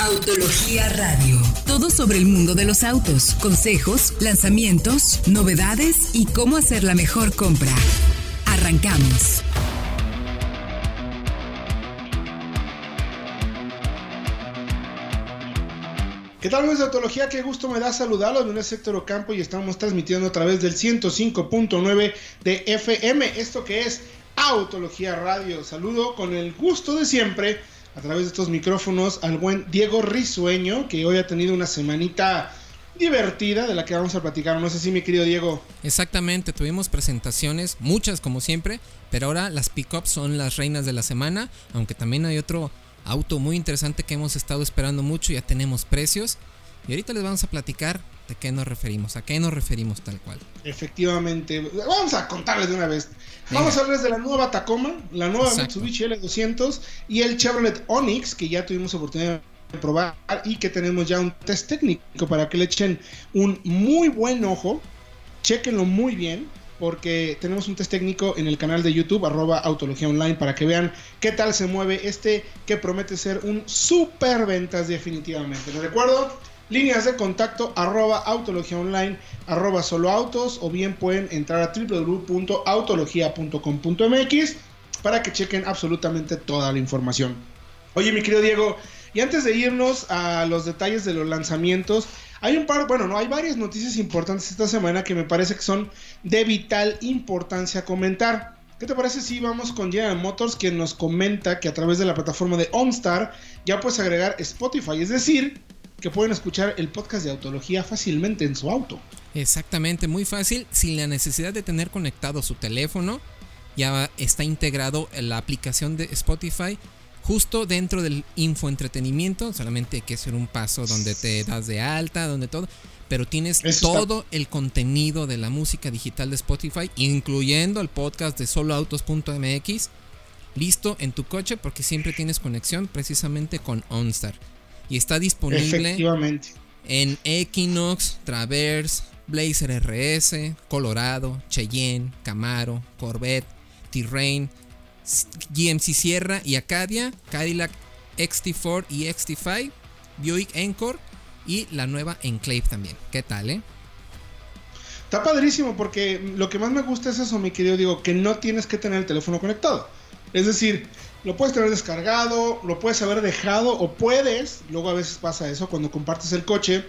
Autología Radio. Todo sobre el mundo de los autos, consejos, lanzamientos, novedades y cómo hacer la mejor compra. Arrancamos. ¿Qué tal amigos de Autología? Qué gusto me da saludarlos. Mi nombre es Héctor Ocampo y estamos transmitiendo a través del 105.9 de FM. Esto que es Autología Radio. Saludo con el gusto de siempre a través de estos micrófonos al buen Diego Risueño, que hoy ha tenido una semanita divertida de la que vamos a platicar. No sé si mi querido Diego. Exactamente, tuvimos presentaciones, muchas como siempre, pero ahora las pickups son las reinas de la semana, aunque también hay otro auto muy interesante que hemos estado esperando mucho, ya tenemos precios. Y ahorita les vamos a platicar de qué nos referimos, a qué nos referimos tal cual. Efectivamente, vamos a contarles de una vez. Vamos a hablarles de la nueva Tacoma, la nueva Mitsubishi L200 y el Chevrolet Onix, que ya tuvimos oportunidad de probar y que tenemos ya un test técnico para que le echen un muy buen ojo. Chequenlo muy bien, porque tenemos un test técnico en el canal de YouTube, arroba Autología Online, para que vean qué tal se mueve este que promete ser un super ventas definitivamente. Les recuerdo, líneas de contacto arroba Autología Online, arroba solo autos, o bien pueden entrar a www.autologia.com.mx para que chequen absolutamente toda la información. Oye, mi querido Diego, y antes de irnos a los detalles de los lanzamientos, hay un par, bueno, no, hay varias noticias importantes esta semana que me parece que son de vital importancia comentar. ¿Qué te parece si vamos con General Motors, quien nos comenta que a través de la plataforma de OnStar ya puedes agregar Spotify? Es decir, que pueden escuchar el podcast de autología fácilmente en su auto. Exactamente, muy fácil, sin la necesidad de tener conectado su teléfono. Ya está integrado en la aplicación de Spotify justo dentro del infoentretenimiento. Solamente hay que hacer un paso donde te das de alta, donde todo. Pero tienes todo el contenido de la música digital de Spotify, incluyendo el podcast de soloautos.mx, listo en tu coche porque siempre tienes conexión precisamente con OnStar. Y está disponible en Equinox, Traverse, Blazer RS, Colorado, Cheyenne, Camaro, Corvette, Terrain, GMC Sierra y Acadia, Cadillac XT4 y XT5, Buick Encore y la nueva Enclave también. ¿Qué tal, eh? Está padrísimo porque lo que más me gusta es eso, mi querido digo, que no tienes que tener el teléfono conectado. Es decir, lo puedes tener descargado, lo puedes haber dejado o puedes, luego a veces pasa eso cuando compartes el coche,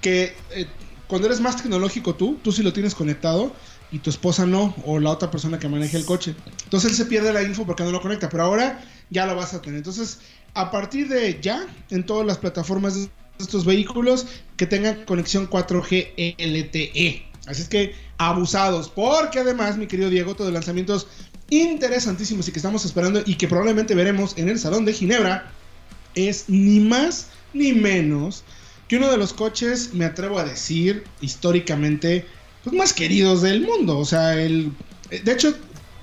que eh, cuando eres más tecnológico tú, tú sí lo tienes conectado y tu esposa no, o la otra persona que maneja el coche. Entonces él se pierde la info porque no lo conecta, pero ahora ya lo vas a tener. Entonces, a partir de ya, en todas las plataformas de estos vehículos que tengan conexión 4G LTE. Así es que abusados, porque además, mi querido Diego, todos los lanzamientos interesantísimos y que estamos esperando y que probablemente veremos en el Salón de Ginebra es ni más ni menos que uno de los coches, me atrevo a decir, históricamente pues, más queridos del mundo. O sea, el, de hecho,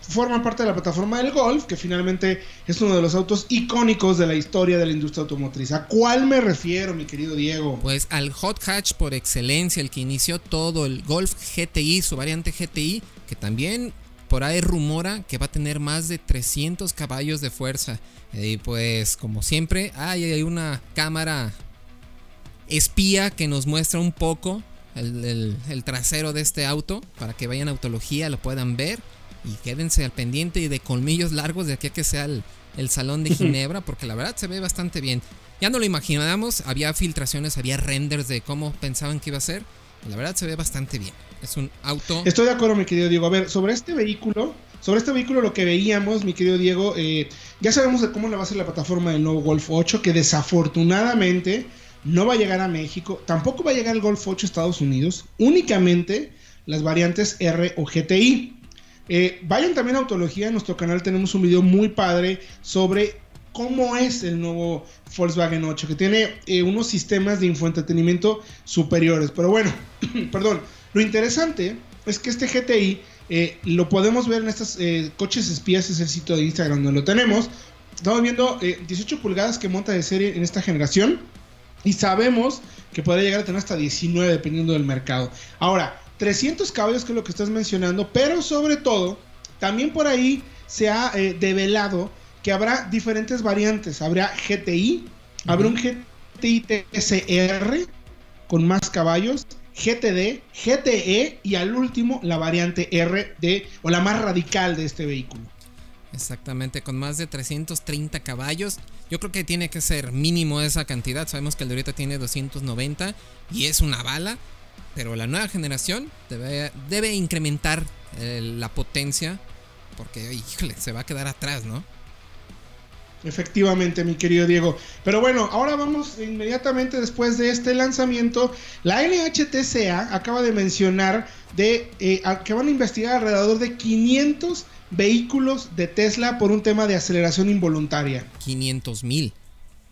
forma parte de la plataforma del Golf, que finalmente es uno de los autos icónicos de la historia de la industria automotriz. ¿A cuál me refiero, mi querido Diego? Pues al hot hatch por excelencia, el que inició todo, el Golf GTI, su variante GTI, que también por ahí rumora que va a tener más de 300 caballos de fuerza. Y pues como siempre, hay una cámara espía que nos muestra un poco el, trasero de este auto para que vayan a autología, lo puedan ver y quédense al pendiente y de colmillos largos de aquí a que sea el, el salón de Ginebra porque la verdad se ve bastante bien. Ya no lo imaginábamos, había filtraciones, había renders de cómo pensaban que iba a ser. La verdad se ve bastante bien. Es un auto. Estoy de acuerdo, mi querido Diego. A ver, sobre este vehículo, sobre este vehículo lo que veíamos, mi querido Diego, eh, ya sabemos cómo le va a ser la plataforma del nuevo Golf 8, que desafortunadamente no va a llegar a México, tampoco va a llegar el Golf 8 a Estados Unidos, únicamente las variantes R o GTI. Eh, vayan también a Autología, en nuestro canal tenemos un video muy padre sobre cómo es el nuevo Volkswagen 8, que tiene eh, unos sistemas de infoentretenimiento superiores. Pero bueno, perdón, lo interesante es que este GTI eh, lo podemos ver en estos coches espías, es el sitio de Instagram donde lo tenemos. Estamos viendo 18 pulgadas que monta de serie en esta generación y sabemos que podría llegar a tener hasta 19 dependiendo del mercado. Ahora, 300 caballos que es lo que estás mencionando, pero sobre todo, también por ahí se ha eh, develado que habrá diferentes variantes. Habrá GTI, habrá un GTI GTI TSR con más caballos, GTD, GTE y al último la variante R de, o la más radical de este vehículo. Exactamente, con más de 330 caballos. Yo creo que tiene que ser mínimo esa cantidad. Sabemos que el de ahorita tiene 290 y es una bala. Pero la nueva generación debe, incrementar eh, la potencia. Porque, se va a quedar atrás, ¿no? Efectivamente, mi querido Diego. Pero bueno, ahora vamos inmediatamente después de este lanzamiento. La NHTCA acaba de mencionar de, eh, que van a investigar alrededor de 500 vehículos de Tesla por un tema de aceleración involuntaria. 500 mil.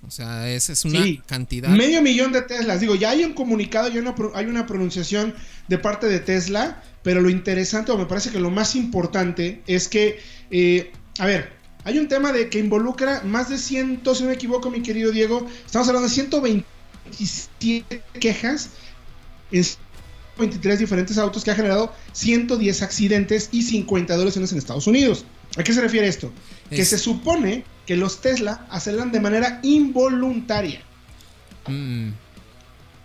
O sea, esa es una cantidad. Medio millón de Teslas. Digo, ya hay un comunicado, ya hay una pronunciación de parte de Tesla, pero lo interesante, o me parece que lo más importante, es que, eh, a ver, hay un tema de que involucra más de 100, si no me equivoco, mi querido Diego, estamos hablando de 127 quejas en 23 diferentes autos que ha generado 110 accidentes y 50 lesiones en Estados Unidos. ¿A qué se refiere esto? Que se supone que los Tesla aceleran de manera involuntaria. Mm.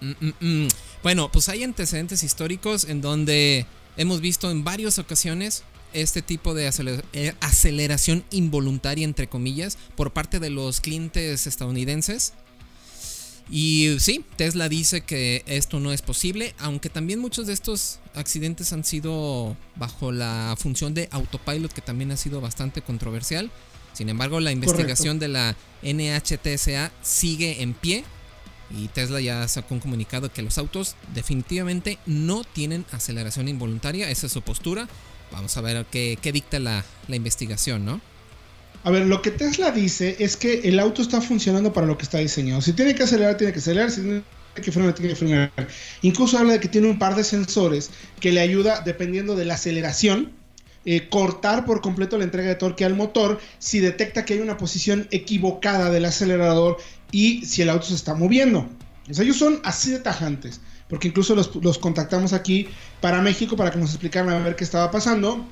Mm, mm, bueno, pues hay antecedentes históricos en donde hemos visto en varias ocasiones este tipo de eh, aceleración involuntaria, entre comillas, por parte de los clientes estadounidenses. Y sí, Tesla dice que esto no es posible, aunque también muchos de estos accidentes han sido bajo la función de autopilot, que también ha sido bastante controversial. Sin embargo, la investigación de la NHTSA sigue en pie y Tesla ya sacó un comunicado que los autos definitivamente no tienen aceleración involuntaria, esa es su postura. Vamos a ver qué, dicta la, investigación, ¿no? A ver, lo que Tesla dice es que el auto está funcionando para lo que está diseñado. Si tiene que acelerar, tiene que acelerar. Si tiene que frenar, tiene que frenar. Incluso habla de que tiene un par de sensores que le ayuda, dependiendo de la aceleración, eh, cortar por completo la entrega de torque al motor si detecta que hay una posición equivocada del acelerador y si el auto se está moviendo. O sea, ellos son así de tajantes porque incluso los, contactamos aquí para México para que nos explicaran a ver qué estaba pasando.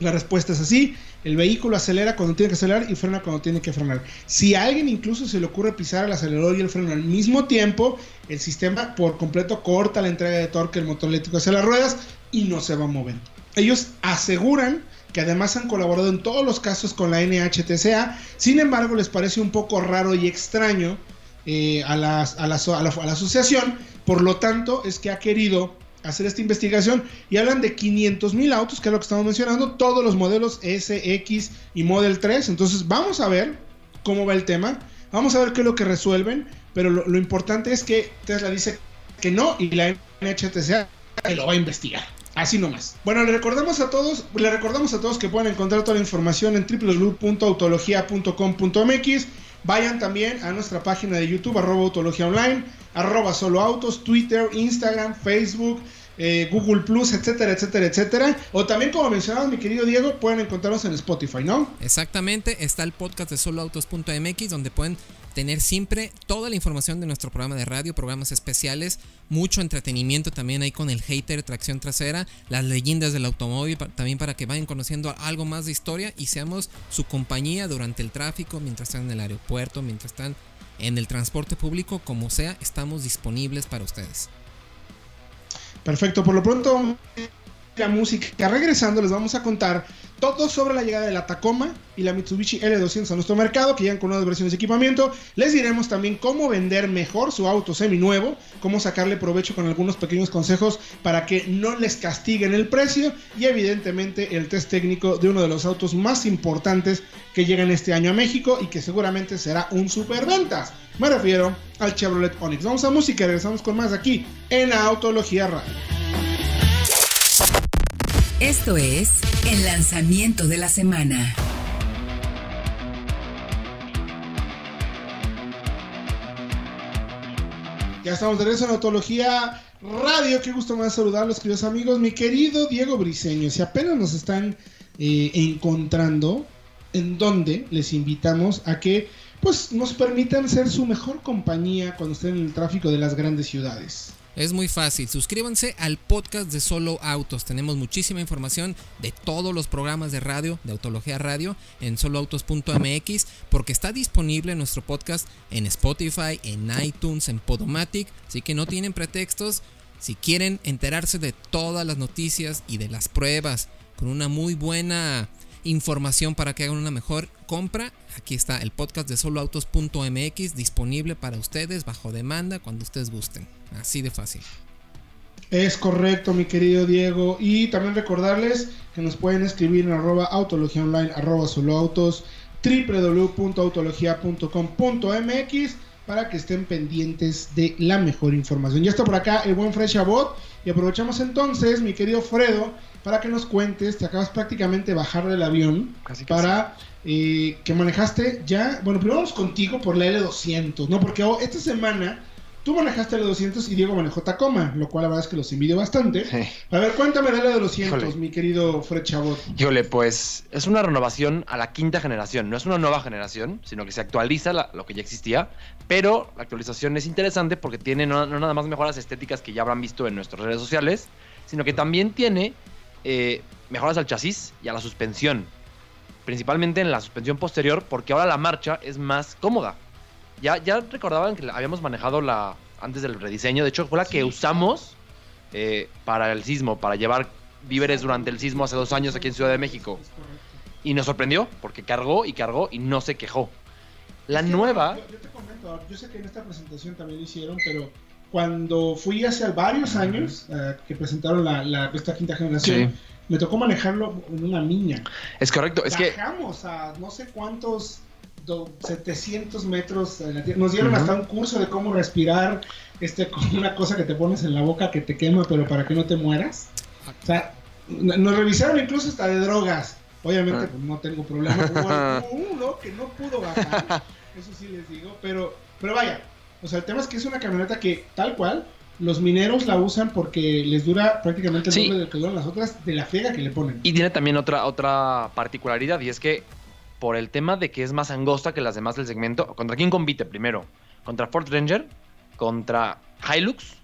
La respuesta es así, el vehículo acelera cuando tiene que acelerar y frena cuando tiene que frenar. Si a alguien incluso se le ocurre pisar el acelerador y el freno al mismo tiempo, el sistema por completo corta la entrega de torque del motor eléctrico hacia las ruedas y no se va a mover. Ellos aseguran que además han colaborado en todos los casos con la NHTSA, sin embargo les parece un poco raro y extraño eh, a, la, a, la, asociación. Por lo tanto, es que ha querido hacer esta investigación y hablan de 500 mil autos, que es lo que estamos mencionando, todos los modelos S, X y Model 3. Entonces, vamos a ver cómo va el tema. Vamos a ver qué es lo que resuelven. Pero lo, importante es que Tesla dice que no y la NHTSA lo va a investigar. Así nomás. Bueno, le recordamos a todos, le recordamos a todos que pueden encontrar toda la información en www.autologia.com.mx Vayan también a nuestra página de YouTube, arroba autología online, arroba solo autos, Twitter, Instagram, Facebook, eh, Google Plus, etcétera, etcétera, etcétera. O también, como mencionaba mi querido Diego, pueden encontrarnos en Spotify, ¿no? Exactamente, está el podcast de soloautos.mx donde pueden tener siempre toda la información de nuestro programa de radio, programas especiales, mucho entretenimiento también ahí con el hater, tracción trasera, las leyendas del automóvil, también para que vayan conociendo algo más de historia y seamos su compañía durante el tráfico, mientras están en el aeropuerto, mientras están en el transporte público, como sea, estamos disponibles para ustedes. Perfecto, por lo pronto la música. Regresando, les vamos a contar todo sobre la llegada de la Tacoma y la Mitsubishi L200 a nuestro mercado, que llegan con nuevas versiones de equipamiento. Les diremos también cómo vender mejor su auto seminuevo, cómo sacarle provecho con algunos pequeños consejos para que no les castiguen el precio y evidentemente el test técnico de uno de los autos más importantes que llegan este año a México y que seguramente será un superventas. Me refiero al Chevrolet Onix. Vamos a música y regresamos con más aquí en Autología Radio. Esto es el lanzamiento de la semana. Ya estamos de regreso en Autología Radio. Qué gusto más saludarlos, queridos amigos. Mi querido Diego Briseño, si apenas nos están eh, encontrando, en donde les invitamos a que pues, nos permitan ser su mejor compañía cuando estén en el tráfico de las grandes ciudades. Es muy fácil, suscríbanse al podcast de Solo Autos. Tenemos muchísima información de todos los programas de radio, de Autología Radio, en soloautos.mx, porque está disponible nuestro podcast en Spotify, en iTunes, en Podomatic, así que no tienen pretextos. Si quieren enterarse de todas las noticias y de las pruebas, con una muy buena información para que hagan una mejor compra, aquí está el podcast de soloautos.mx disponible para ustedes bajo demanda cuando ustedes gusten. Así de fácil. Es correcto, mi querido Diego. Y también recordarles que nos pueden escribir en arroba autología online, arroba soloautos, www.autologia.com.mx para que estén pendientes de la mejor información. Ya está por acá el buen Fresh Abot y aprovechamos entonces, mi querido Fredo, para que nos cuentes, te acabas prácticamente de bajar del avión Casi, casi. para eh, que manejaste ya, bueno, primero vamos contigo por la L200, ¿no? Porque oh, esta semana tú manejaste la L200 y Diego manejó Tacoma, lo cual la verdad es que los envidio bastante. Sí. A ver, cuéntame de la L200, Híjole. mi querido Fred Chabot. Híjole, pues es una renovación a la quinta generación. No es una nueva generación, sino que se actualiza la- lo que ya existía. Pero la actualización es interesante porque tiene no, no nada más mejoras estéticas que ya habrán visto en nuestras redes sociales, sino que también tiene eh, mejoras al chasis y a la suspensión. Principalmente en la suspensión posterior, porque ahora la marcha es más cómoda. Ya, ya recordaban que habíamos manejado la antes del rediseño. De hecho, fue la que usamos eh, para el sismo, para llevar víveres durante el sismo hace dos años aquí en Ciudad de México. Y nos sorprendió porque cargó y cargó y no se quejó. La Es que, nueva, Yo, yo te comento, yo sé que en esta presentación también lo hicieron, pero cuando fui hace varios años eh, que presentaron la, la- esta quinta generación, Sí. me tocó manejarlo en una niña. es correcto, es que Bajamos a no sé cuántos, 700 metros. en la tierra. Nos dieron hasta un curso de cómo respirar este, con una cosa que te pones en la boca que te quema, pero para que no te mueras. O sea, nos revisaron incluso hasta de drogas. Obviamente, Ah. pues no tengo problema. Hubo, hubo uno que no pudo bajar, eso sí les digo, pero, pero vaya. O sea, el tema es que es una camioneta que, tal cual, los mineros la usan porque les dura prácticamente el Sí. doble de lo que duran las otras de la friega que le ponen. Y tiene también otra, otra particularidad y es que por el tema de que es más angosta que las demás del segmento, ¿contra quién compite primero? Contra Ford Ranger, contra Hilux,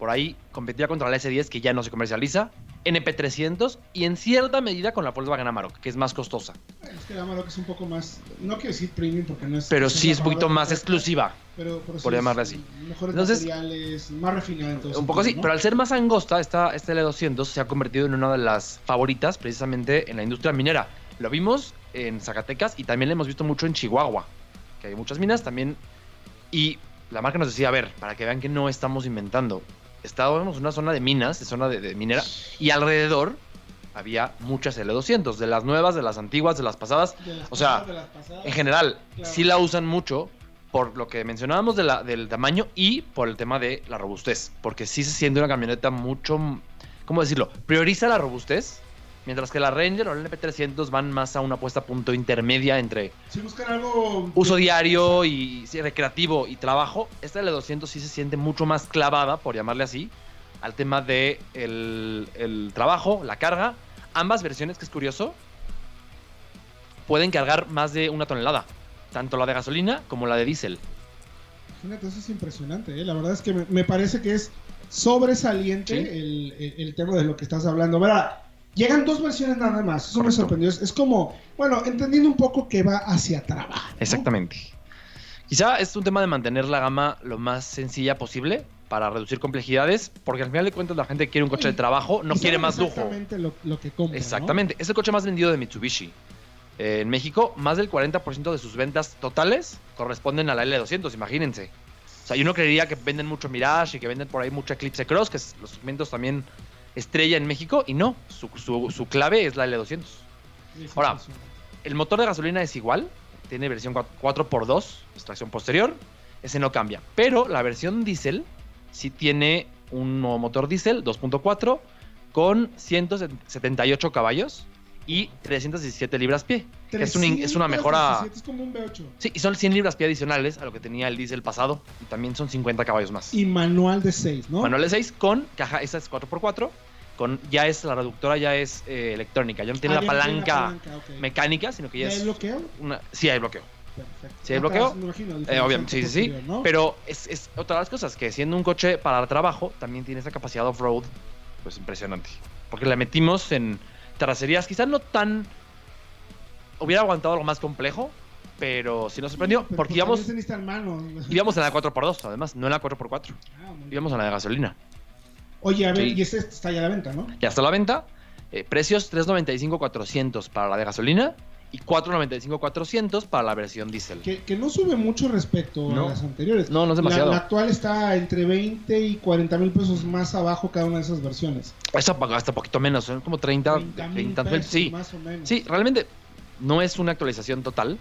por ahí competía contra la S10 que ya no se comercializa, NP300 y en cierta medida con la Volkswagen Amarok, que es más costosa, Es que la Amarok es un poco más, no quiero decir premium porque no es... pero sí es un poquito más exclusiva. Pero, por llamarla así. Mejores Entonces, materiales, más refinada Un poco así, pero al ser más angosta, esta, este L200 se ha convertido en una de las favoritas precisamente en la industria minera. Lo vimos en Zacatecas y también lo hemos visto mucho en Chihuahua, que hay muchas minas también. Y la marca nos decía, a ver, para que vean que no estamos inventando. Estábamos en una zona de minas, de zona de, de minera, y alrededor había muchas L200, de las nuevas, de las antiguas, de las pasadas. De las o sea, pasadas. En general, Claro. sí la usan mucho por lo que mencionábamos de la- del tamaño y por el tema de la robustez. Porque sí se siente una camioneta mucho. ¿Cómo decirlo? Prioriza la robustez. Mientras que la Ranger o la NP300 van más a una puesta a punto intermedia entre Si buscan algo... uso diario y sí, recreativo y trabajo, esta L200 sí se siente mucho más clavada, por llamarle así, al tema de el, el trabajo, la carga. Ambas versiones, que es curioso, pueden cargar más de una tonelada, tanto la de gasolina como la de diésel. Imagínate, eso es impresionante, ¿eh? La verdad es que me, me parece que es sobresaliente Sí. el, el- el tema de lo que estás hablando. Verá, llegan dos versiones nada más, eso me Correcto. sorprendió. Es, es como, bueno, entendiendo un poco que va hacia trabajo. ¿no? Exactamente. Quizá es un tema de mantener la gama lo más sencilla posible para reducir complejidades, porque al final de cuentas la gente quiere un coche de trabajo, no quiere más lujo. Exactamente lo, lo que compra. ¿no? Exactamente. Es el coche más vendido de Mitsubishi. Eh, en México, más del 40% de sus ventas totales corresponden a la L200, imagínense. O sea, yo no creería que venden mucho Mirage y que venden por ahí mucho Eclipse Cross, que es los segmentos también estrella en México, y no, su, su- su clave es la L200. Es Ahora. El motor de gasolina es igual, tiene versión 4x2, extracción posterior, ese no cambia. Pero la versión diésel sí tiene un nuevo motor diésel 2.4 con 178 caballos y 317 libras-pie. Es, un es una mejora... 317, Es como un V8. Sí, y son 100 libras-pie adicionales a lo que tenía el diésel pasado y también son 50 caballos más. Y manual de 6, ¿no? Manual de 6 con caja, esa es 4x4, con, ya es, la reductora ya es eh, electrónica, ya no tiene Ah, la palanca mecánica, sino que ya ¿Ya es hay bloqueo? una... Sí, hay bloqueo. Perfecto. ¿Sí hay Ah, bloqueo? imagino, Eh, obviamente, sí, sí, sí. Pero es, es otra de las cosas, que siendo un coche para trabajo, también tiene esa capacidad off-road, pues impresionante. Porque la metimos en traserías, quizás no tan... Hubiera aguantado algo más complejo, pero sí nos sorprendió, Pero, porque íbamos, íbamos en la 4x2, además, no en la 4x4. Ah. Íbamos en la de gasolina. Oye, a ver, Sí. y este está ya a la venta, ¿no? Ya está a la venta. eh, precios 395-400 para la de gasolina y 495-400 para la versión diésel. Que, que no sube mucho respecto No. a las anteriores. No, no es demasiado. La, actual está entre 20 y 40 mil pesos más abajo cada una de esas versiones. Hasta, hasta poquito menos, son como 30, 30 mil 30 mil. pesos, Sí, más o menos. sí, realmente no es una actualización total,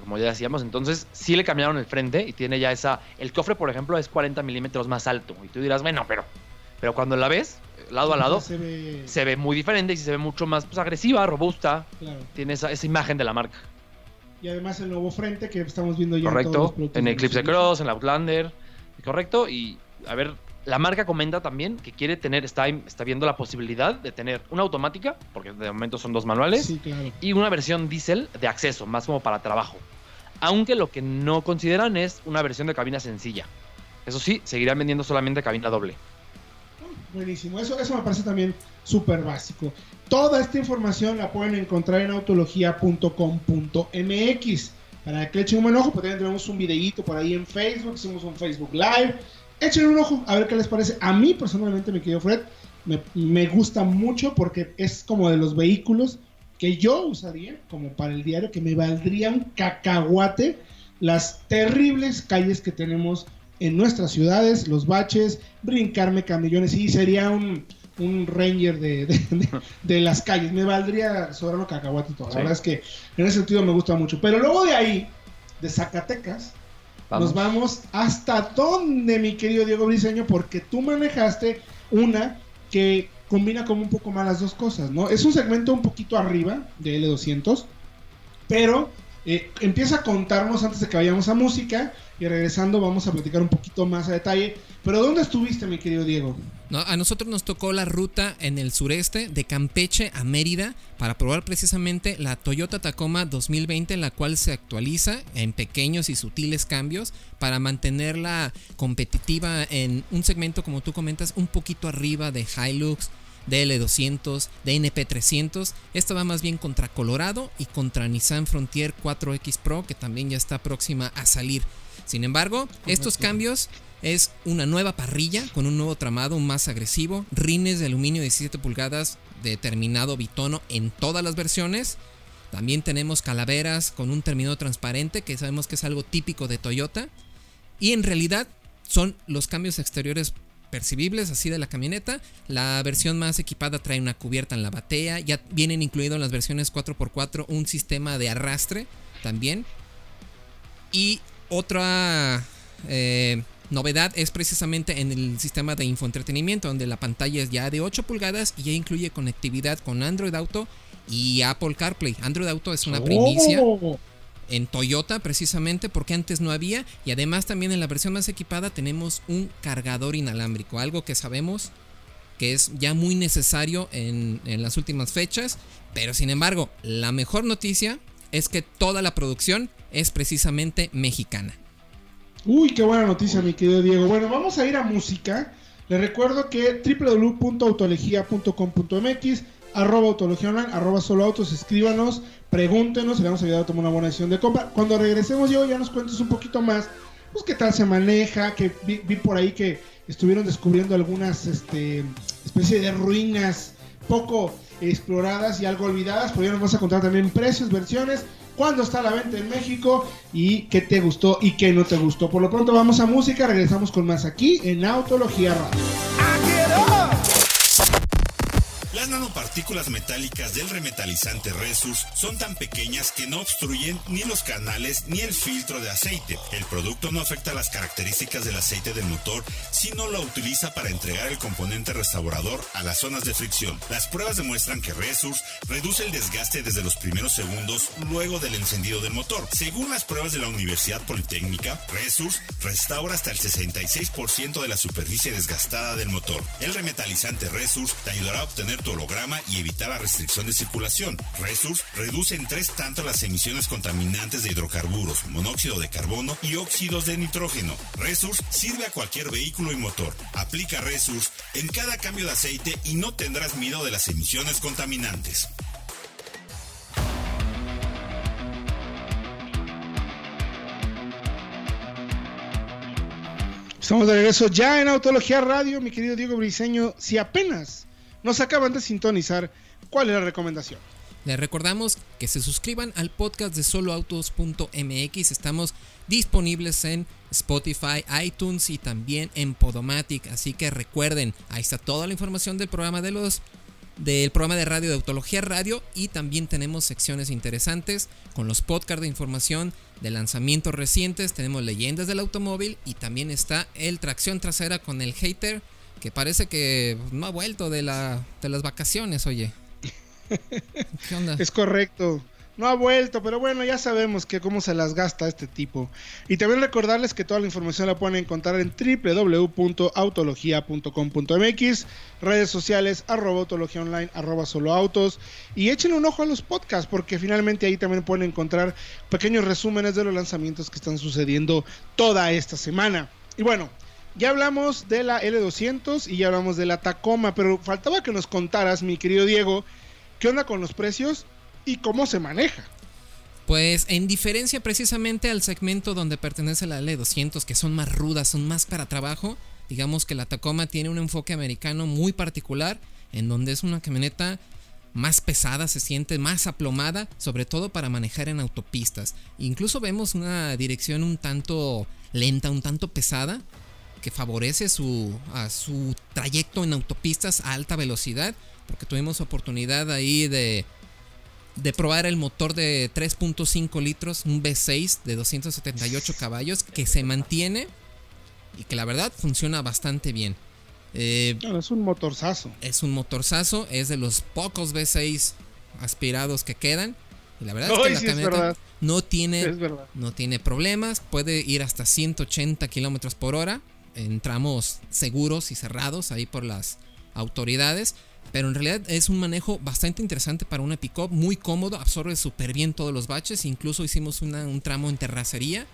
como ya decíamos. Entonces, sí le cambiaron el frente y tiene ya esa. El cofre, por ejemplo, es 40 milímetros más alto. Y tú dirás, bueno, pero, pero cuando la ves, lado a lado, Se ve, se ve muy diferente y se ve mucho más pues, agresiva, robusta. claro. Tiene esa, esa imagen de la marca. Y además el nuevo frente que estamos viendo ya en todos los Correcto. En de Eclipse. Cross, en la Outlander. Correcto. Y a ver, la marca comenta también que quiere tener, está, está viendo la posibilidad de tener una automática, porque de momento son dos manuales, Sí, claro. y una versión diésel de acceso, más como para trabajo. Aunque lo que no consideran es una versión de cabina sencilla. Eso sí, seguirán vendiendo solamente cabina doble. Buenísimo. Eso, eso me parece también súper básico. Toda esta información la pueden encontrar en autología.com.mx. Para que echen un ojo, pues también tenemos un videíto por ahí en Facebook, hicimos un Facebook Live. Echen un ojo a ver qué les parece. A mí personalmente, mi querido Fred, me, me gusta mucho porque es como de los vehículos que yo usaría como para el diario, que me valdría un cacahuate las terribles calles que tenemos en nuestras ciudades, los baches, brincarme camillones y sería un, un ranger de, de- de- de las calles. Me valdría sobrano cacahuate y todo. Sí. La verdad es que en ese sentido me gusta mucho. Pero luego de ahí, de Zacatecas, nos vamos hasta dónde, mi querido Diego Briseño, porque tú manejaste una que combina como un poco más las dos cosas, ¿no? Es un segmento un poquito arriba de L200, pero eh, empieza a contarnos antes de que vayamos a música y regresando vamos a platicar un poquito más a detalle. Pero ¿dónde estuviste, mi querido Diego? A nosotros nos tocó la ruta en el sureste de Campeche a Mérida para probar precisamente la Toyota Tacoma 2020, la cual se actualiza en pequeños y sutiles cambios para mantenerla competitiva en un segmento, como tú comentas, un poquito arriba de Hilux, de L200, de NP300. Esta va más bien contra Colorado y contra Nissan Frontier 4X Pro, que también ya está próxima a salir. Sin embargo, estos cambios es una nueva parrilla con un nuevo tramado, más agresivo, rines de aluminio 17 pulgadas de terminado bitono en todas las versiones. También tenemos calaveras con un terminado transparente, que sabemos que es algo típico de Toyota. Y en realidad son los cambios exteriores percibibles así de la camioneta. La versión más equipada trae una cubierta en la batea. Ya vienen incluidos en las versiones 4x4 un sistema de arrastre también. Y otra eh, novedad es precisamente en el sistema de infoentretenimiento, donde la pantalla es ya de 8 pulgadas y ya incluye conectividad con Android Auto y Apple CarPlay. Android Auto es una primicia Oh, en Toyota precisamente porque antes no había y además también en la versión más equipada tenemos un cargador inalámbrico, algo que sabemos que es ya muy necesario en, en las últimas fechas, pero sin embargo la mejor noticia es que toda la producción es precisamente mexicana. Uy, qué buena noticia, mi querido Diego. Bueno, vamos a ir a música. Les recuerdo que www.autolegía.com.mx, arroba autología online, arroba solo autos, escríbanos, pregúntenos, le vamos a ayudar a tomar una buena decisión de compra. Cuando regresemos, yo ya nos cuentes un poquito más, pues qué tal se maneja, que vi, vi por ahí que estuvieron descubriendo algunas este, especie de ruinas poco exploradas y algo olvidadas, pero ya nos vas a contar también precios, versiones, cuándo está la venta en México y qué te gustó y qué no te gustó. Por lo pronto vamos a música, regresamos con más aquí en Autología Radio. Las nanopartículas metálicas del remetalizante Resus son tan pequeñas que no obstruyen ni los canales ni el filtro de aceite. El producto no afecta las características del aceite del motor, sino lo utiliza para entregar el componente restaurador a las zonas de fricción. Las pruebas demuestran que Resus reduce el desgaste desde los primeros segundos luego del encendido del motor. Según las pruebas de la Universidad Politécnica, Resus restaura hasta el 66% de la superficie desgastada del motor. El remetalizante Resus te ayudará a obtener tu holograma y evitar la restricción de circulación. Resource reduce en tres tanto las emisiones contaminantes de hidrocarburos, monóxido de carbono y óxidos de nitrógeno. Resource sirve a cualquier vehículo y motor. Aplica Resource en cada cambio de aceite y no tendrás miedo de las emisiones contaminantes. Estamos de regreso ya en Autología Radio, mi querido Diego Briseño. Si apenas nos acaban de sintonizar, ¿cuál es la recomendación? Les recordamos que se suscriban al podcast de soloautos.mx. Estamos disponibles en Spotify, iTunes y también en Podomatic. Así que recuerden, ahí está toda la información del programa de los del programa de radio de Autología Radio y también tenemos secciones interesantes con los podcasts de información de lanzamientos recientes, tenemos leyendas del automóvil y también está el tracción trasera con el hater que parece que no ha vuelto de, la, de las vacaciones, oye. ¿Qué onda? Es correcto. No ha vuelto, pero bueno, ya sabemos que cómo se las gasta este tipo. Y también recordarles que toda la información la pueden encontrar en www.autologia.com.mx, redes sociales, arroba autología online, arroba solo autos. Y echen un ojo a los podcasts, porque finalmente ahí también pueden encontrar pequeños resúmenes de los lanzamientos que están sucediendo toda esta semana. Y bueno, ya hablamos de la L200 y ya hablamos de la Tacoma, pero faltaba que nos contaras, mi querido Diego, ¿qué onda con los precios? y cómo se maneja. Pues en diferencia precisamente al segmento donde pertenece la L200, que son más rudas, son más para trabajo, digamos que la Tacoma tiene un enfoque americano muy particular, en donde es una camioneta más pesada, se siente más aplomada, sobre todo para manejar en autopistas. Incluso vemos una dirección un tanto lenta, un tanto pesada, que favorece su, a su trayecto en autopistas a alta velocidad, porque tuvimos oportunidad ahí de de probar el motor de 3.5 litros, un V6 de 278 caballos que se mantiene y que la verdad funciona bastante bien. Eh, es un motorzazo. Es un motorzazo, es de los pocos V6 aspirados que quedan. Y la verdad es que la camioneta no tiene, no tiene problemas, puede ir hasta 180 kilómetros por hora en tramos seguros y cerrados ahí por las autoridades. Pero en realidad es un manejo bastante interesante para una pickup, muy cómodo, absorbe súper bien todos los baches. Incluso hicimos un tramo en terracería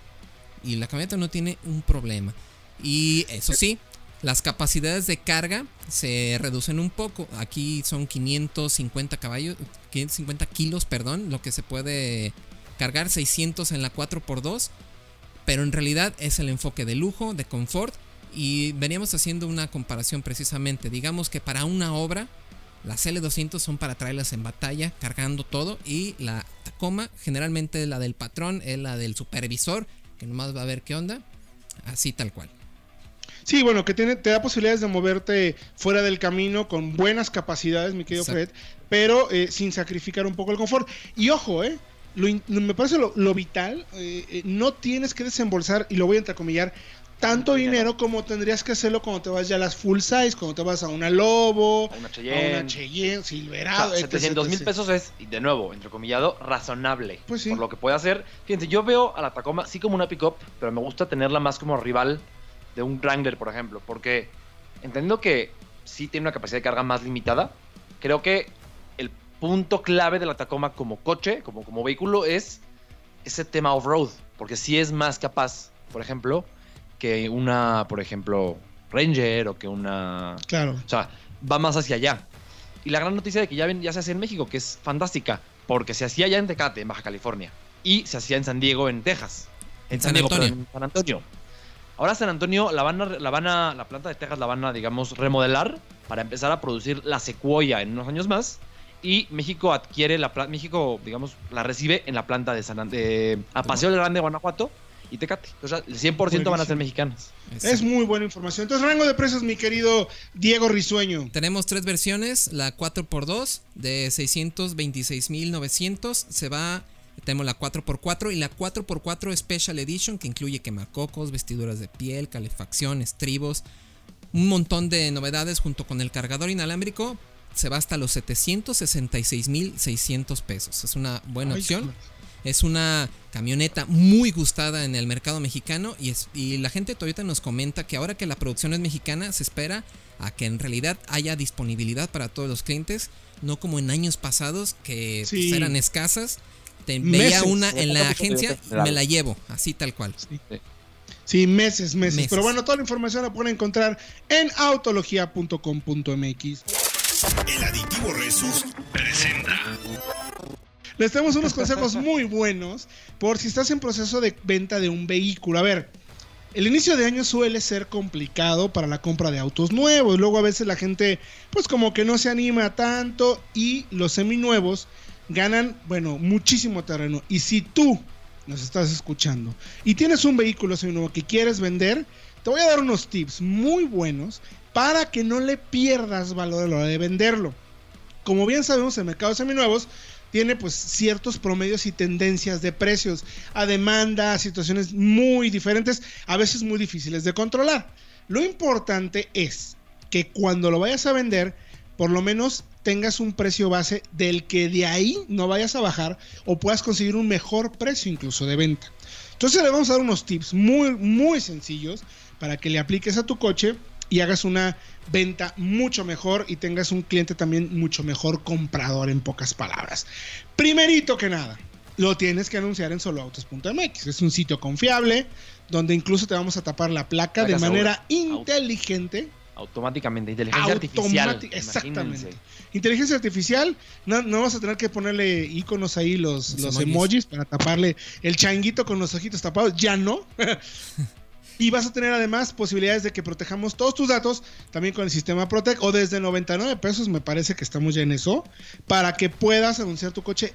y la camioneta no tiene un problema. Y eso sí, las capacidades de carga se reducen un poco. Aquí son 550 caballos, 550 kilos, perdón, lo que se puede cargar, 600 en la 4x2. Pero en realidad es el enfoque de lujo, de confort. Y veníamos haciendo una comparación precisamente. Digamos que para una obra las L200 son para traerlas en batalla, cargando todo. Y la Tacoma, generalmente la del patrón, es la del supervisor, que nomás va a ver qué onda. Así tal cual. Sí, bueno, que tiene, te da posibilidades de moverte fuera del camino con buenas capacidades, mi querido Fred, pero eh, sin sacrificar un poco el confort. Y ojo, eh, me parece lo, vital, eh, eh, no tienes que desembolsar, y lo voy a entrecomillar, tanto dinero como tendrías que hacerlo cuando te vas ya a las full size, cuando te vas a una Lobo, a una Cheyenne, a una Cheyenne Silverado. 700 mil pesos es, de nuevo, entrecomillado, razonable. Pues sí. Por lo que puede hacer. Fíjense, yo veo a la Tacoma sí como una pickup, pero me gusta tenerla más como rival de un Wrangler, por ejemplo. Porque entendiendo que sí tiene una capacidad de carga más limitada, creo que el punto clave de la Tacoma como coche, como, como vehículo, es ese tema off-road. Porque sí es más capaz, por ejemplo, que una, por ejemplo, Ranger o que una... Claro. O sea, va más hacia allá. Y la gran noticia de que ya, ya se hace en México, que es fantástica, porque se hacía ya en Tecate, en Baja California, y se hacía en San Diego, en Texas. En San, Antonio. En San Antonio. Ahora San Antonio la van a, la van a, la planta de Texas la van a, digamos, remodelar para empezar a producir la secuoya en unos años más. Y México adquiere la México, digamos, la recibe en la planta de San de, a Paseo del Grande, Guanajuato, y Tecate. O sea, el 100% van a ser mexicanas. Es muy buena información. Entonces, rango de precios, mi querido Diego Risueño. Tenemos tres versiones. La 4x2 de 626.900 se va... Tenemos la 4x4 y la 4x4 Special Edition que incluye quemacocos, vestiduras de piel, calefacción, estribos, un montón de novedades junto con el cargador inalámbrico. Se va hasta los 766.600 pesos. Es una buena opción. Es una camioneta muy gustada en el mercado mexicano y, es, y la gente de Toyota nos comenta que ahora que la producción es mexicana se espera a que en realidad haya disponibilidad para todos los clientes, no como en años pasados que pues, eran escasas. Te veía una en la agencia y me la llevo, así tal cual. Sí, meses, meses, Meses. Pero bueno, toda la información la pueden encontrar en autologia.com.mx. El aditivo Resus presenta. Les tenemos unos consejos muy buenos por si estás en proceso de venta de un vehículo. A ver, el inicio de año suele ser complicado para la compra de autos nuevos. Luego a veces la gente pues como que no se anima tanto y los seminuevos ganan, bueno, muchísimo terreno. Y si tú nos estás escuchando y tienes un vehículo seminuevo que quieres vender, te voy a dar unos tips muy buenos para que no le pierdas valor a la hora de venderlo. Como bien sabemos, el mercado de seminuevos tiene pues ciertos promedios y tendencias de precios a demanda, situaciones muy diferentes, a veces muy difíciles de controlar. Lo importante es que cuando lo vayas a vender, por lo menos tengas un precio base del que de ahí no vayas a bajar o puedas conseguir un mejor precio incluso de venta. Entonces le vamos a dar unos tips muy muy sencillos para que le apliques a tu coche y hagas una venta mucho mejor y tengas un cliente también mucho mejor comprador en pocas palabras. Primerito que nada, lo tienes que anunciar en soloautos.mx. Es un sitio confiable donde incluso te vamos a tapar la placa de manera segura. inteligente. Automáticamente, inteligencia artificial. Exactamente. imagínense. Inteligencia artificial, no, no vas a tener que ponerle iconos ahí, los, Los los emojis. emojis para taparle el changuito con los ojitos tapados, ya no. y vas a tener además posibilidades de que protejamos todos tus datos, también con el sistema Protect, o desde 99 pesos, me parece que estamos ya en eso, para que puedas anunciar tu coche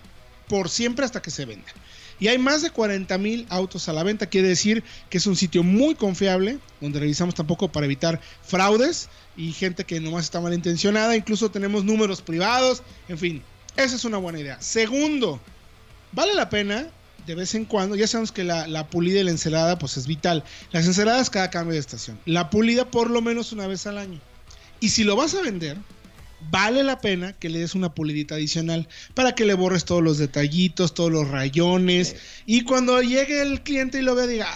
por siempre hasta que se venda. Y hay más de 40 mil autos a la venta, quiere decir que es un sitio muy confiable, donde revisamos tampoco para evitar fraudes y gente que nomás está malintencionada, incluso tenemos números privados, en fin, esa es una buena idea. Segundo, vale la pena de vez en cuando, ya sabemos que la, la pulida y la encelada pues es vital. Las enceladas cada cambio de estación, la pulida por lo menos una vez al año. Y si lo vas a vender, vale la pena que le des una pulidita adicional para que le borres todos los detallitos, todos los rayones. Y cuando llegue el cliente y lo vea, diga,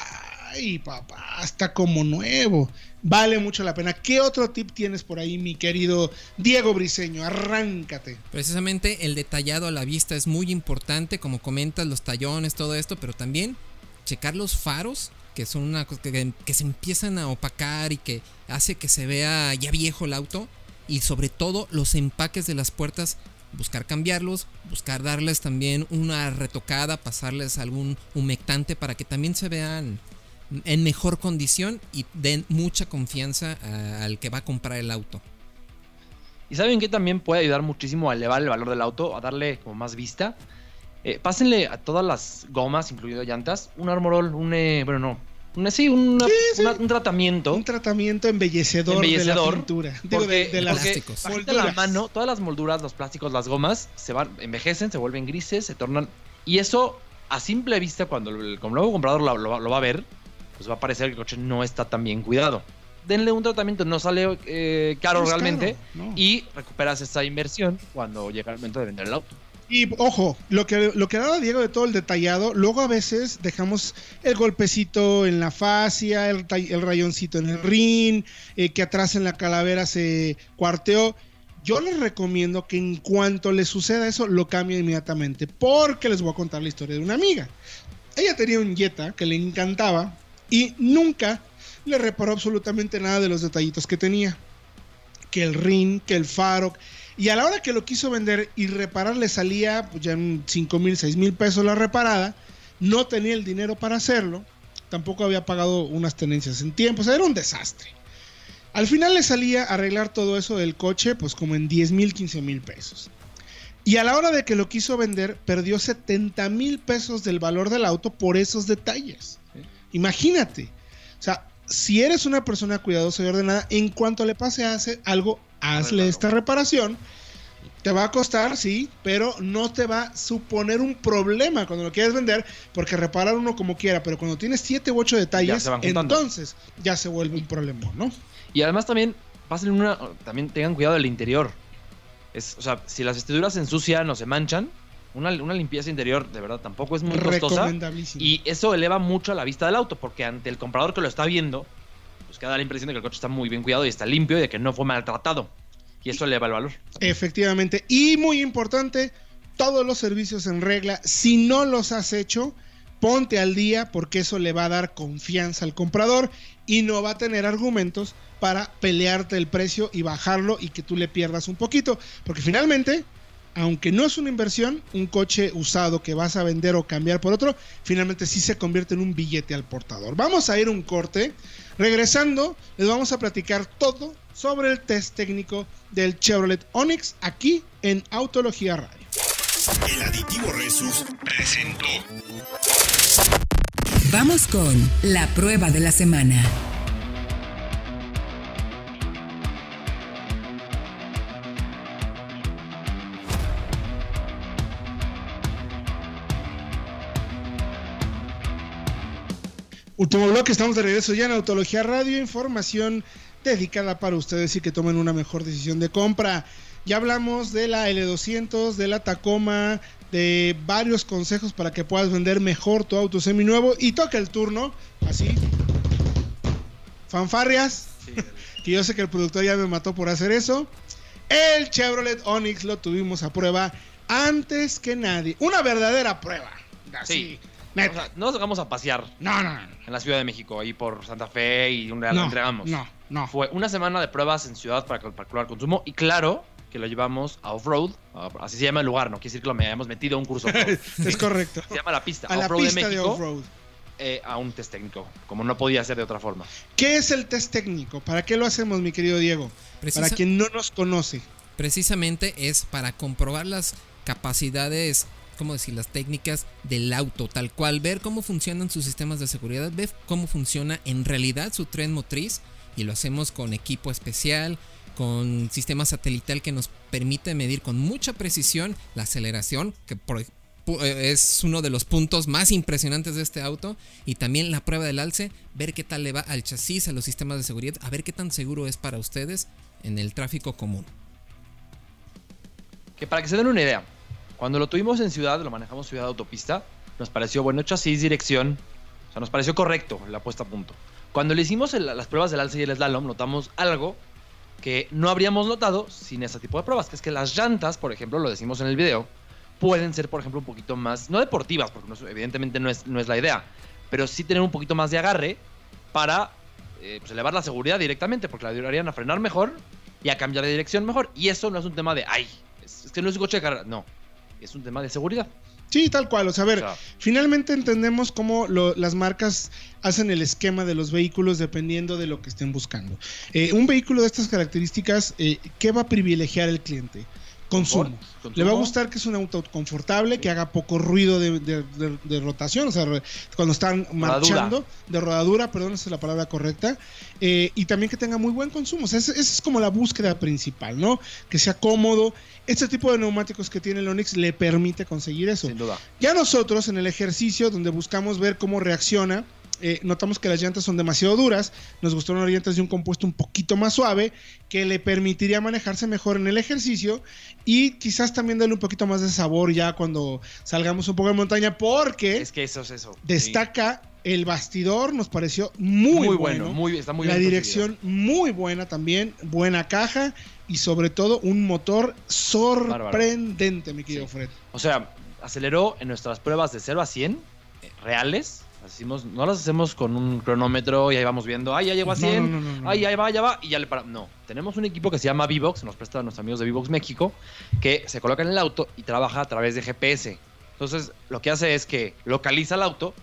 ay, papá, está como nuevo. Vale mucho la pena. ¿Qué otro tip tienes por ahí, mi querido Diego Briseño? Arráncate. Precisamente el detallado a la vista es muy importante, como comentas, los tallones, todo esto, pero también checar los faros, que son una cosa que, que se empiezan a opacar y que hace que se vea ya viejo el auto. Y sobre todo los empaques de las puertas, buscar cambiarlos, buscar darles también una retocada, pasarles algún humectante para que también se vean en mejor condición y den mucha confianza a- al que va a comprar el auto. Y saben que también puede ayudar muchísimo a elevar el valor del auto, a darle como más vista. Eh, pásenle a todas las gomas, incluido llantas, un armorol, un. eh, bueno, no. Un, sí, una- Sí, sí. una- un tratamiento. Un tratamiento embellecedor, de la pintura. Digo, Porque, de, de las plásticos. la mano, todas las molduras, los plásticos, las gomas, se van, envejecen, se vuelven grises, se tornan. Y eso, a simple vista, cuando el como nuevo comprador lo, lo- lo va a ver, pues va a parecer que el coche no está tan bien cuidado. Denle un tratamiento, no sale eh, caro No realmente. caro, no. Y recuperas esa inversión cuando llega el momento de vender el auto. Y ojo, lo que, lo que hablaba Diego de todo el detallado, luego a veces dejamos el golpecito en la fascia, el, el rayoncito en el rin, eh, que atrás en la calavera se cuarteó. Yo les recomiendo que en cuanto les suceda eso, lo cambien inmediatamente, porque les voy a contar la historia de una amiga. Ella tenía un Jetta que le encantaba y nunca le reparó absolutamente nada de los detallitos que tenía. Que el rin, que el faro. Y a la hora que lo quiso vender y reparar le salía pues, ya en 5 mil, 6 mil pesos la reparada. No tenía el dinero para hacerlo. Tampoco había pagado unas tenencias en tiempo. O sea, era un desastre. Al final le salía arreglar todo eso del coche, pues como en 10 mil, 15 mil pesos. Y a la hora de que lo quiso vender, perdió 70 mil pesos del valor del auto por esos detalles. Imagínate. O sea, si eres una persona cuidadosa y ordenada, en cuanto le pase hace algo, hazle esta reparación. Te va a costar, sí, pero no te va a suponer un problema cuando lo quieres vender, porque reparar uno como quiera, pero cuando tienes 7 u 8 detalles, entonces ya se vuelve un problema, ¿no? Y además también, pasen una. También tengan cuidado del interior. Es, o sea, si las vestiduras se ensucian o se manchan, Una, una limpieza interior, de verdad, tampoco es muy costosa. Y eso eleva mucho la vista del auto, porque ante el comprador que lo está viendo, pues queda la impresión de que el coche está muy bien cuidado y está limpio y de que no fue maltratado. Y eso eleva el valor. Efectivamente. Y muy importante, todos los servicios en regla. Si no los has hecho, ponte al día porque eso le va a dar confianza al comprador y no va a tener argumentos para pelearte el precio y bajarlo y que tú le pierdas un poquito. Porque finalmente, aunque no es una inversión, un coche usado que vas a vender o cambiar por otro, finalmente sí se convierte en un billete al portador. Vamos a ir a un corte. Regresando, les vamos a platicar todo sobre el test técnico del Chevrolet Onix aquí en Autología Radio. El aditivo Resus presentó. Vamos con la prueba de la semana. Último bloque, estamos de regreso ya en Autología Radio, información dedicada para ustedes y que tomen una mejor decisión de compra. Ya hablamos de la L200, de la Tacoma, de varios consejos para que puedas vender mejor tu auto seminuevo y toca el turno, así. Fanfarrias, que yo sé que el productor ya me mató por hacer eso. El Chevrolet Onix lo tuvimos a prueba antes que nadie. Una verdadera prueba. Así. Sí. Neta. O sea, no nos vamos a pasear no, no, no. en la Ciudad de México, ahí por Santa Fe y un real No, lo entregamos. no, no. Fue una semana de pruebas en ciudad para cal- calcular consumo y claro que lo llevamos a off-road, así se llama el lugar, no quiere decir que lo hayamos metido a un curso off-road. Es correcto. Se llama la pista, A la de pista de México, off-road. eh, a un test técnico, como no podía ser de otra forma. ¿Qué es el test técnico? ¿Para qué lo hacemos, mi querido Diego? Precisa- Para quien no nos conoce. Precisamente es para comprobar las capacidades, ¿cómo decir? Las técnicas del auto, tal cual, ver cómo funcionan sus sistemas de seguridad, ver cómo funciona en realidad su tren motriz y lo hacemos con equipo especial, con sistema satelital que nos permite medir con mucha precisión la aceleración, que eh, es uno de los puntos más impresionantes de este auto, y también la prueba del alce, ver qué tal le va al chasis, a los sistemas de seguridad, a ver qué tan seguro es para ustedes en el tráfico común. Que para que se den una idea, cuando lo tuvimos en ciudad, lo manejamos ciudad autopista, nos pareció bueno chasis, dirección, o sea, nos pareció correcto la puesta a punto. Cuando le hicimos el- las pruebas del alce y el slalom, notamos algo que no habríamos notado sin ese tipo de pruebas, que es que las llantas, por ejemplo, lo decimos en el video, pueden ser, por ejemplo, un poquito más, no deportivas, porque no es- evidentemente no es, no es la idea, pero sí tener un poquito más de agarre para eh, pues, elevar la seguridad directamente, porque la ayudarían a frenar mejor y a cambiar de dirección mejor. Y eso no es un tema de, ay, es, es que no es un coche de carrera, no, es un tema de seguridad. Sí, tal cual. O sea, a ver, O sea, finalmente entendemos cómo lo- las marcas hacen el esquema de los vehículos dependiendo de lo que estén buscando. Eh, un vehículo de estas características, eh, ¿qué va a privilegiar el cliente? Consumo. Le va a gustar que es un auto confortable, que haga poco ruido de, de- de- de rotación, o sea, re- cuando están marchando, de rodadura, perdón, esa es la palabra correcta, eh, y también que tenga muy buen consumo. O sea, esa, esa es como la búsqueda principal, ¿no? Que sea cómodo. Este tipo de neumáticos que tiene el Onix le permite conseguir eso. Sin duda. Ya nosotros en el ejercicio donde buscamos ver cómo reacciona, eh, notamos que las llantas son demasiado duras, nos gustaron las llantas de un compuesto un poquito más suave que le permitiría manejarse mejor en el ejercicio y quizás también darle un poquito más de sabor ya cuando salgamos un poco de montaña porque Es que eso es eso. destaca el bastidor, nos pareció muy, muy bueno. bueno, muy, está muy la bien dirección muy buena también, buena caja y sobre todo un motor sorprendente, mi querido Sí. Fred. O sea, aceleró en nuestras pruebas de 0 a 100 eh, no las hacemos con un cronómetro y ahí vamos viendo, ay, ya llegó a No, 100, no, no, no, no. ay, ya va, ya va, y ya le paramos. No, tenemos un equipo que se llama Vivox, nos presta a nuestros amigos de Vivox México, que se coloca en el auto y trabaja a través de GPS. Entonces, lo que hace es que localiza el auto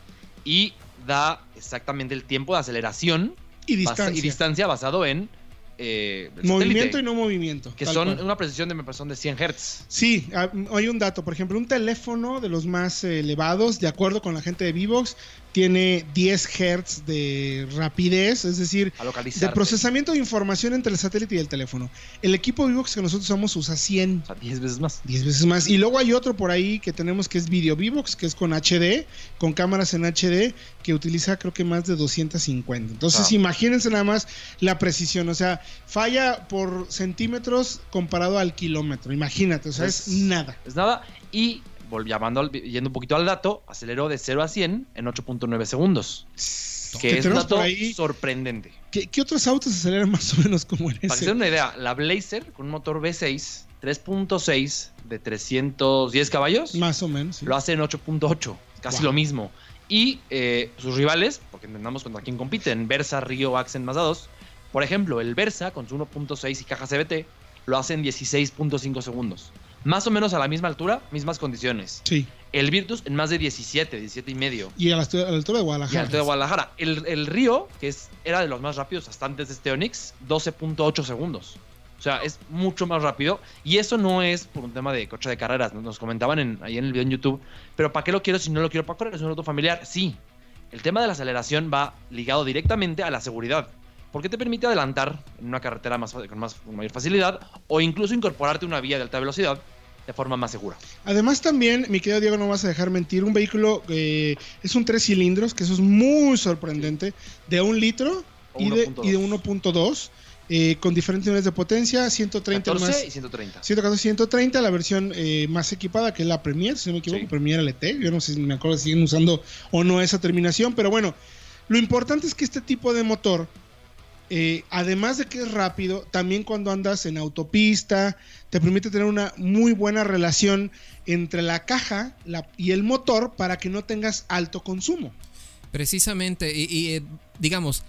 y da exactamente el tiempo de aceleración Y basa- distancia. y distancia basado en eh, movimiento y no movimiento. que son cual. una precisión de, me parece, son de 100 Hz. Sí, ah, hay un dato. Por ejemplo, un teléfono de los más elevados, de acuerdo con la gente de Vivox, tiene 10 Hz de rapidez, es decir, de procesamiento de información entre el satélite y el teléfono. El equipo Vivox que nosotros usamos usa 100. O sea, 10 veces más. 10 veces más. Y luego hay otro por ahí que tenemos que es Video Vivox, que es con HD, con cámaras en HD, que utiliza creo que más de 250. Entonces Ah. imagínense nada más la precisión, o sea, falla por centímetros comparado al kilómetro, imagínate, o sea, es, Es- nada. Es nada. Y llamando yendo un poquito al dato, aceleró de 0 a 100 en 8.9 segundos. Que Que es un dato ahí- sorprendente. ¿Qué, qué otros autos aceleran más o menos como en Para que se ese? una idea, la Blazer con un motor V6 3.6 de 310 caballos Más o menos. sí. lo hace en 8.8, casi Wow. lo mismo. Y eh, sus rivales, porque entendamos contra quién compiten, Versa, Río, Accent, Mazda 2. Por ejemplo, el Versa con su 1.6 y caja CVT lo hace en 16.5 segundos. Más o menos a la misma altura, mismas condiciones. Sí. El Virtus en más de 17, 17 y medio. Y a la, altura- a la altura de Y Guadalajara. alto de Guadalajara. El, el Río, que es, era de los más rápidos hasta antes de este Onix, 12.8 segundos. O sea, es mucho más rápido. Y eso no es por un tema de coche de carreras. Nos- Nos comentaban en, ahí en el video en YouTube. Pero ¿para qué lo quiero si no lo quiero para correr? Es un auto familiar. Sí. El tema de la aceleración va ligado directamente a la seguridad. Porque te permite adelantar en una carretera más, con, más, con mayor facilidad o incluso incorporarte a una vía de alta velocidad de forma más segura. Además también, mi querido Diego, no vas a dejar mentir, un vehículo eh, es un tres cilindros, que eso es muy sorprendente, de un litro y de, 1.2. y de 1.2, eh, con diferentes niveles de potencia, 130 14 más... y 130. 114, 130, la versión eh, más equipada que es la Premier, si no me equivoco, Sí. Premier LT. Yo no sé si me acuerdo si siguen usando o no esa terminación, pero bueno, lo importante es que este tipo de motor, eh, además de que es rápido, también cuando andas en autopista, te permite tener una muy buena relación entre la caja y el motor para que no tengas alto consumo. Precisamente, y, eh, digamos,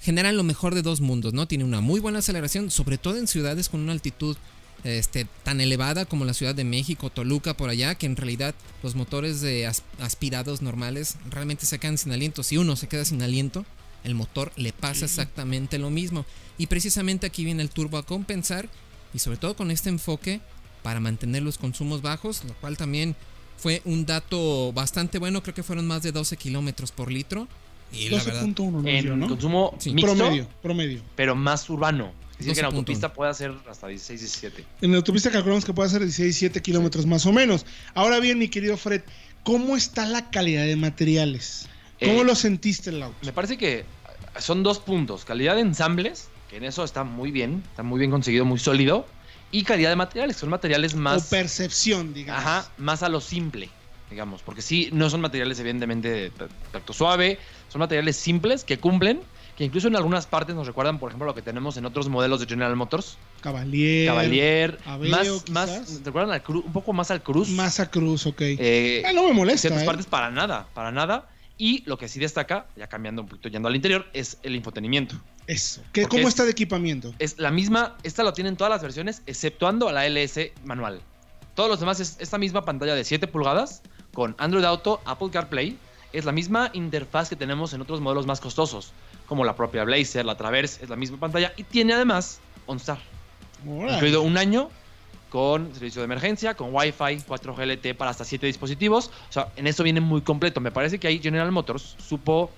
generan lo mejor de dos mundos, ¿no? Tiene una muy buena aceleración, sobre todo en ciudades con una altitud este, tan elevada como la Ciudad de México, Toluca, por allá, que en realidad los motores de as- aspirados normales realmente se quedan sin aliento. Si uno se queda sin aliento, el motor le pasa exactamente lo mismo. Y precisamente aquí viene el turbo a compensar, y sobre todo con este enfoque para mantener los consumos bajos, lo cual también fue un dato bastante bueno, creo que fueron más de 12 kilómetros por litro. Y la verdad, 12.1 no En ¿no? consumo Sí. mixto, Promedio, promedio. pero más urbano. Es decir, que en 12.1. autopista puede hacer hasta 16, 17. En la autopista calculamos que puede ser 16, 7 kilómetros más o menos. Ahora bien, mi querido Fred, ¿cómo está la calidad de materiales? ¿Cómo Eh, lo sentiste el auto? Me parece que son dos puntos. Calidad de ensambles, que en eso está muy bien, está muy bien conseguido, muy sólido. Y calidad de materiales, que son materiales O más, percepción, digamos. ajá, más a lo simple, digamos. Porque sí, no son materiales evidentemente de ta- tacto suave, son materiales simples que cumplen, que incluso en algunas partes nos recuerdan, por ejemplo, lo que tenemos en otros modelos de General Motors. Cavalier. Cavalier, Aveo, más, más, recuerdan al Cru- un poco más al Cruz. Massa Cruz, ok. Eh, Ah, no me en molesta. ciertas ¿eh? partes para nada, para nada. Y lo que sí destaca, ya cambiando un poquito, yendo al interior, es el infotenimiento. Eso. ¿Qué, ¿Cómo es- está de equipamiento? Es la misma, esta lo tienen todas las versiones, exceptuando a la LS manual. Todos los demás es esta misma pantalla de 7 pulgadas con Android Auto, Apple CarPlay. Es la misma interfaz que tenemos en otros modelos más costosos, como la propia Blazer, la Traverse, es la misma pantalla y tiene además OnStar. Órale. Incluido un año con servicio de emergencia, con Wi-Fi, 4G LTE para hasta 7 dispositivos. O sea, en eso viene muy completo. Me parece que ahí General Motors supo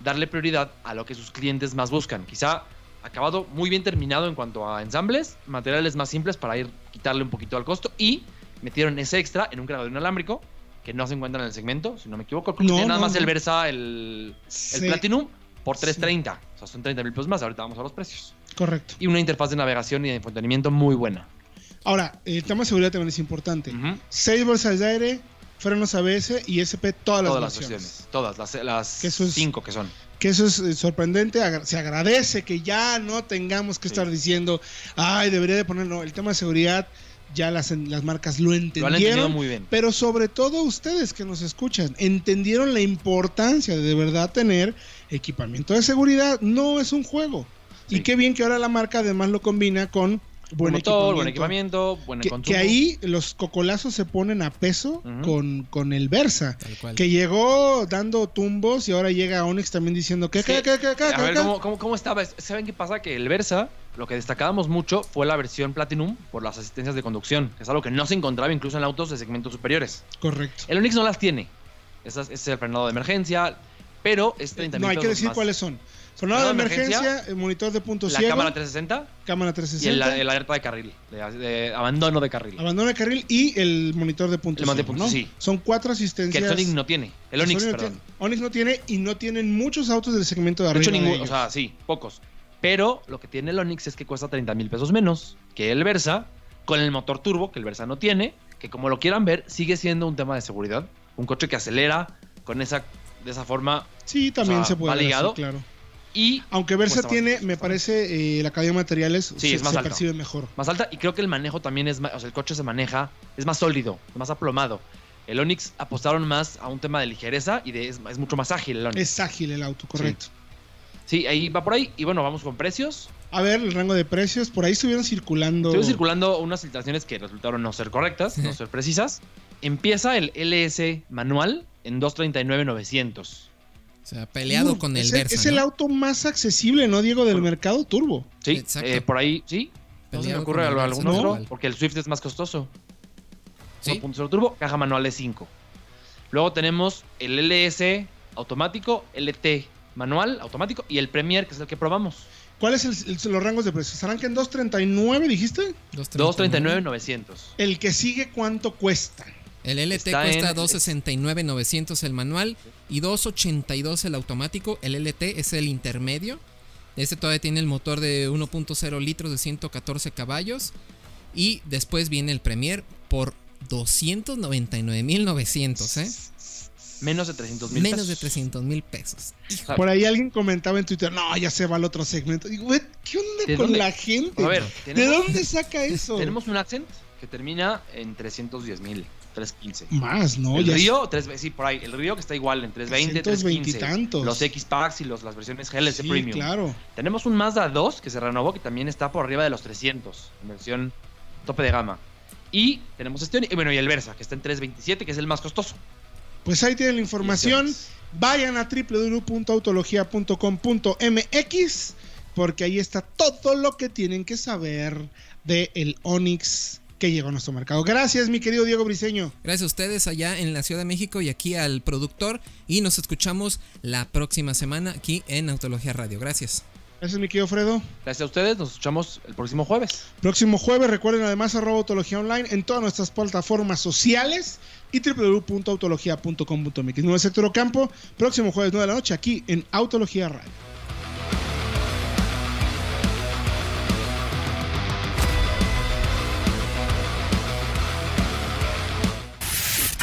darle prioridad a lo que sus clientes más buscan. Quizá acabado muy bien terminado en cuanto a ensambles, materiales más simples para ir quitarle un poquito al costo y metieron ese extra en un cargador inalámbrico que no se encuentra en el segmento, si no me equivoco. No, tiene nada no, más no. el Versa, el, Platinum por Sí. 330. O sea, son 30 mil pesos más. Ahorita vamos a los precios. Correcto. Y una interfaz de navegación y de infotenimiento muy buena. Ahora, el tema de seguridad también es importante. Seis bolsas de aire, frenos ABS y SP, todas las Todas las versiones. versiones. Todas, las, las Que es- cinco que son. Que eso es eh, sorprendente. agra- Se agradece que ya no tengamos que Sí. estar diciendo, ay, debería de ponerlo. El tema de seguridad, ya las, las marcas lo Lo han entendido entendieron. muy bien. Pero sobre todo ustedes que nos escuchan, entendieron la importancia de de verdad tener equipamiento de seguridad. No es un juego. Y qué bien que ahora la marca además lo combina con buen motor, equipamiento. buen equipamiento, buen Que, consumo. que ahí los cocolazos se ponen a peso con, con el Versa. Que llegó dando tumbos y ahora llega Onyx también diciendo que, Es que, que, que, que, que, a ver, que, ¿cómo, cómo, cómo estaba? ¿Saben qué pasa? Que el Versa, lo que destacábamos mucho fue la versión Platinum por las asistencias de conducción, que es algo que no se encontraba incluso en autos de segmentos superiores. Correcto. El Onix no las tiene. Ese es- el frenado de emergencia, pero es 30 No hay que decir más. cuáles son. Frenado de emergencia, emergencia, el monitor de punto La ciego, cámara 360 cámara y 360, el, el alerta de carril, de, de abandono de carril. abandono de carril y el monitor de punto El ciego, punto, ¿no? sí. Son cuatro Que asistencias. el Sonic no tiene. El Onix, Sonic no perdón. tiene. Onix no tiene y no tienen muchos autos del segmento de De arriba. hecho, de ninguno, o sea, sí, pocos. Pero lo que tiene el Onix es que cuesta 30 mil pesos menos que el Versa, con el motor turbo que el Versa no tiene, que como lo quieran ver, sigue siendo un tema de seguridad. Un coche que acelera con esa, de esa forma. Sí, también O sea, se puede va ligado. claro. Y Aunque Versa tiene, me parece, eh, la calidad de materiales Sí, se, es más se alto. percibe mejor. más alta. Y creo que el manejo también es más. O sea, el coche se maneja, es más sólido, más aplomado. El Onix apostaron más a un tema de ligereza y de, es, es mucho más ágil el Onix. Es ágil el auto, correcto. Sí, ahí va por ahí. Y bueno, vamos con precios. A ver, el rango de precios, por ahí estuvieron circulando. Estuvieron circulando unas filtraciones que resultaron no ser correctas, no ser precisas. Empieza el LS manual en 239.900. O sea, peleado con el es Versa. Es el auto más accesible, ¿no, Diego, del mercado turbo? Sí, Exacto. eh, por ahí, sí. No se me ocurre algún otro, porque el Swift es más costoso. Sí. 1.0 turbo, caja manual de 5. Luego tenemos el LS automático, LT manual automático y el Premier, que es el que probamos. ¿Cuáles son los rangos de precios? ¿Arranca en 239, dijiste? 239.900. El que sigue, ¿cuánto cuesta? El LT Está cuesta en- 269.900 el manual y 282 el automático. El LT es el intermedio. Este todavía tiene el motor de 1.0 litros de 114 caballos. Y después viene el Premier por 299.900, ¿eh? Menos de 300 mil Menos de 300 mil pesos. Por ahí alguien comentaba en Twitter, no, ya se va al otro segmento. Digo, güey, ¿qué onda ¿De con dónde? la gente? A ver, ¿De dónde saca eso? Tenemos un Accent que termina en 310 mil, 315. Más, ¿no? el Ya Río, tres, sí, por ahí. El Río que está igual en 320, 320 y 315. tantos. Los X-Packs y los, las versiones GLS sí, Premium. claro. Tenemos un Mazda 2 que se renovó que también está por arriba de los 300 en versión tope de gama. Y tenemos este y bueno, y el Versa que está en 327 que es el más costoso. Pues ahí tienen la información. Vayan a www.autologia.com.mx porque ahí está todo lo que tienen que saber del el Onix que llegó a nuestro mercado. Gracias, mi querido Diego Briseño. Gracias a ustedes allá en la Ciudad de México y aquí al productor. Y nos escuchamos la próxima semana aquí en Autología Radio. Gracias. Gracias, mi querido Fredo. Gracias a ustedes, nos escuchamos el próximo jueves. Próximo jueves, recuerden además arroba autología online en todas nuestras plataformas sociales y www.autologia.com.mx. Mi nombre es Héctor Ocampo. Próximo jueves 9 de la noche aquí en Autología Radio.